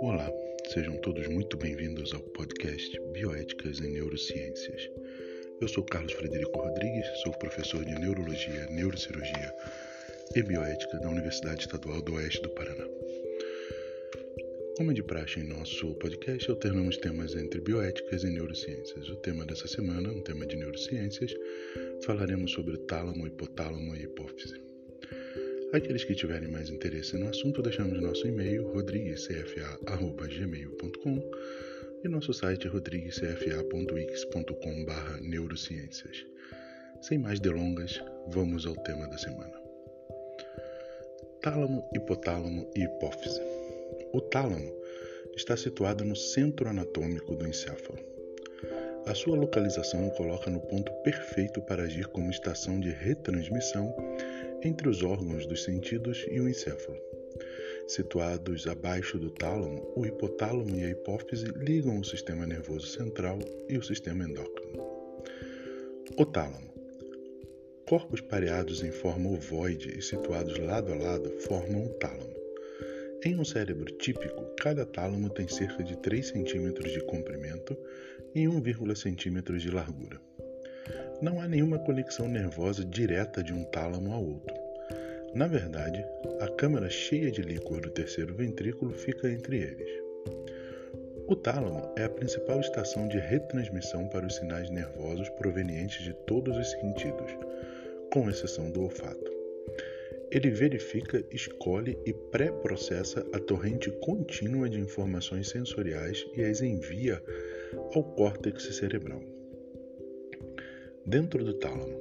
Olá, sejam todos muito bem-vindos ao podcast Bioéticas em Neurociências. Eu sou Carlos Frederico Rodrigues, sou professor de Neurologia, Neurocirurgia e Bioética da Universidade Estadual do Oeste do Paraná. Como é de praxe em nosso podcast, alternamos temas entre bioéticas e neurociências. O tema dessa semana, um tema de neurociências, falaremos sobre tálamo, hipotálamo e hipófise. Aqueles que tiverem mais interesse no assunto, deixamos nosso e-mail rodriguescfa.gmail.com e nosso site rodriguescfa.wix.com neurociências. Sem mais delongas, vamos ao tema da semana. Tálamo, hipotálamo e hipófise. O tálamo está situado no centro anatômico do encéfalo. A sua localização o coloca no ponto perfeito para agir como estação de retransmissão entre os órgãos dos sentidos e o encéfalo. Situados abaixo do tálamo, o hipotálamo e a hipófise ligam o sistema nervoso central e o sistema endócrino. O tálamo. Corpos pareados em forma ovoide e situados lado a lado formam o tálamo. Em um cérebro típico, cada tálamo tem cerca de 3 cm de comprimento e 1,1 cm de largura. Não há nenhuma conexão nervosa direta de um tálamo ao outro. Na verdade, a câmara cheia de líquor do terceiro ventrículo fica entre eles. O tálamo é a principal estação de retransmissão para os sinais nervosos provenientes de todos os sentidos, com exceção do olfato. Ele verifica, escolhe e pré-processa a torrente contínua de informações sensoriais e as envia ao córtex cerebral. Dentro do tálamo,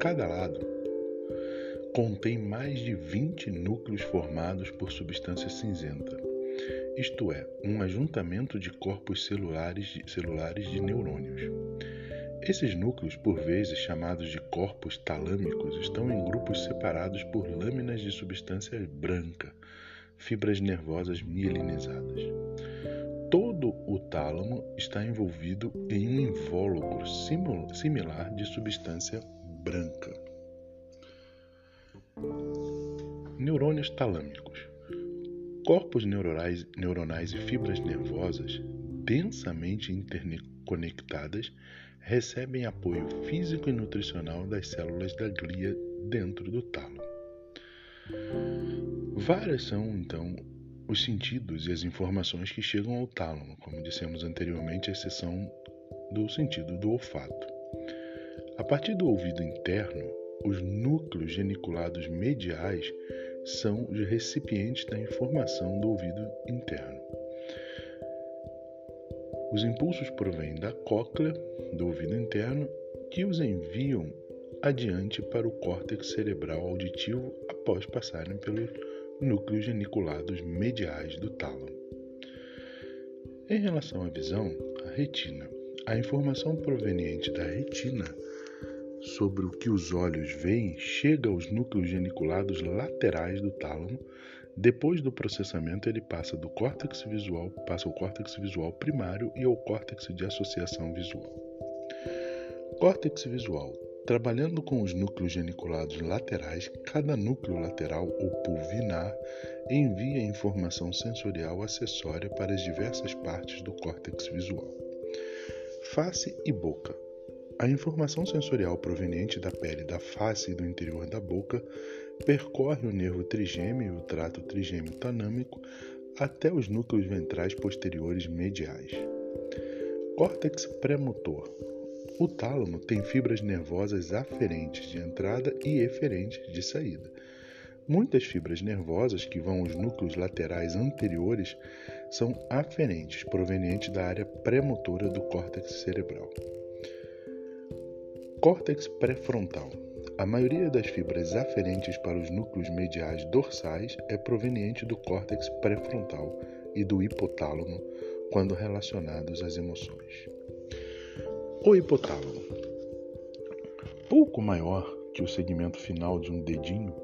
cada lado contém mais de 20 núcleos formados por substância cinzenta, isto é, um ajuntamento de corpos celulares, celulares de neurônios. Esses núcleos, por vezes chamados de corpos talâmicos, estão em grupos separados por lâminas de substância branca, fibras nervosas mielinizadas. O tálamo está envolvido em um invólucro similar de substância branca. Neurônios talâmicos. Corpos neuronais, neuronais e fibras nervosas densamente interconectadas recebem apoio físico e nutricional das células da glia dentro do talo. Várias são, então, os sentidos e as informações que chegam ao tálamo, como dissemos anteriormente, a exceção do sentido do olfato. A partir do ouvido interno, os núcleos geniculados mediais são os recipientes da informação do ouvido interno. Os impulsos provêm da cóclea, do ouvido interno, que os enviam adiante para o córtex cerebral auditivo após passarem pelos núcleos geniculados mediais do tálamo. Em relação à visão, a retina. A informação proveniente da retina sobre o que os olhos veem chega aos núcleos geniculados laterais do tálamo depois do processamento, ele passa do córtex visual, passa ao córtex visual primário e ao córtex de associação visual. Córtex visual. Trabalhando com os núcleos geniculados laterais, cada núcleo lateral ou pulvinar envia informação sensorial acessória para as diversas partes do córtex visual. Face e boca. A informação sensorial proveniente da pele da face e do interior da boca percorre o nervo trigêmeo e o trato trigêmeo tanâmico até os núcleos ventrais posteriores mediais. Córtex pré-motor. O tálamo tem fibras nervosas aferentes de entrada e eferentes de saída. Muitas fibras nervosas que vão aos núcleos laterais anteriores são aferentes, provenientes da área pré-motora do córtex cerebral. Córtex pré-frontal. A maioria das fibras aferentes para os núcleos mediais dorsais é proveniente do córtex pré-frontal e do hipotálamo quando relacionados às emoções. O hipotálamo. Pouco maior que o segmento final de um dedinho,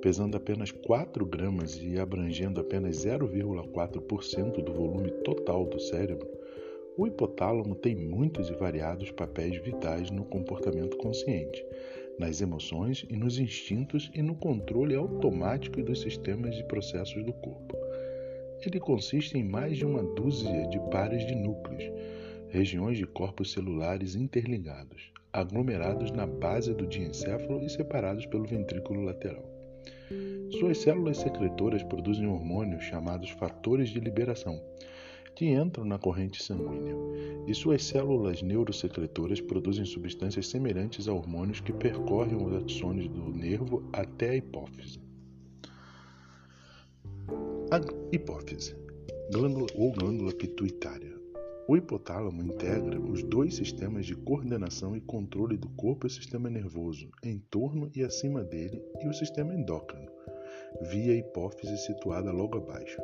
pesando apenas 4 gramas e abrangendo apenas 0,4% do volume total do cérebro, o hipotálamo tem muitos e variados papéis vitais no comportamento consciente, nas emoções e nos instintos e no controle automático dos sistemas e processos do corpo. Ele consiste em mais de uma dúzia de pares de núcleos, regiões de corpos celulares interligados, aglomerados na base do diencéfalo e separados pelo ventrículo lateral. Suas células secretoras produzem hormônios chamados fatores de liberação, que entram na corrente sanguínea, e suas células neurosecretoras produzem substâncias semelhantes a hormônios que percorrem os axônios do nervo até a hipófise. A hipófise, glândula ou glândula pituitária. O hipotálamo integra os dois sistemas de coordenação e controle do corpo e o sistema nervoso, em torno e acima dele, e o sistema endócrino, via hipófise situada logo abaixo.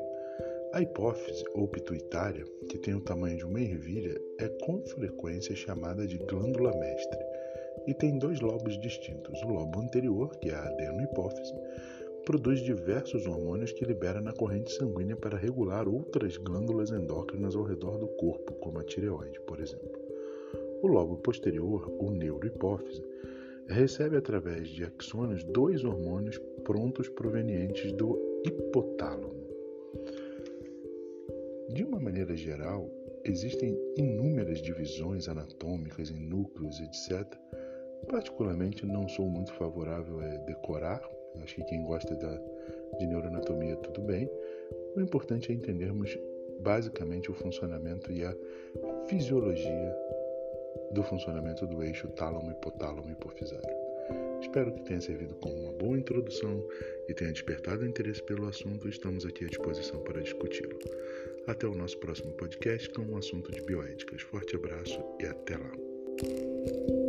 A hipófise ou pituitária, que tem o tamanho de uma ervilha, é com frequência chamada de glândula mestre e tem dois lobos distintos. O lobo anterior, que é a adenohipófise, produz diversos hormônios que libera na corrente sanguínea para regular outras glândulas endócrinas ao redor do corpo, como a tireoide, por exemplo. O lobo posterior, o neurohipófise, recebe através de axônios dois hormônios prontos provenientes do hipotálamo. De uma maneira geral, existem inúmeras divisões anatômicas em núcleos, etc. Particularmente, não sou muito favorável a decorar. Acho que quem gosta da, de neuroanatomia, tudo bem. O importante é entendermos basicamente o funcionamento e a fisiologia do funcionamento do eixo tálamo-hipotálamo-hipofisário. Espero que tenha servido como uma boa introdução e tenha despertado interesse pelo assunto. Estamos aqui à disposição para discuti-lo. Até o nosso próximo podcast com um assunto de bioéticas. Forte abraço e até lá.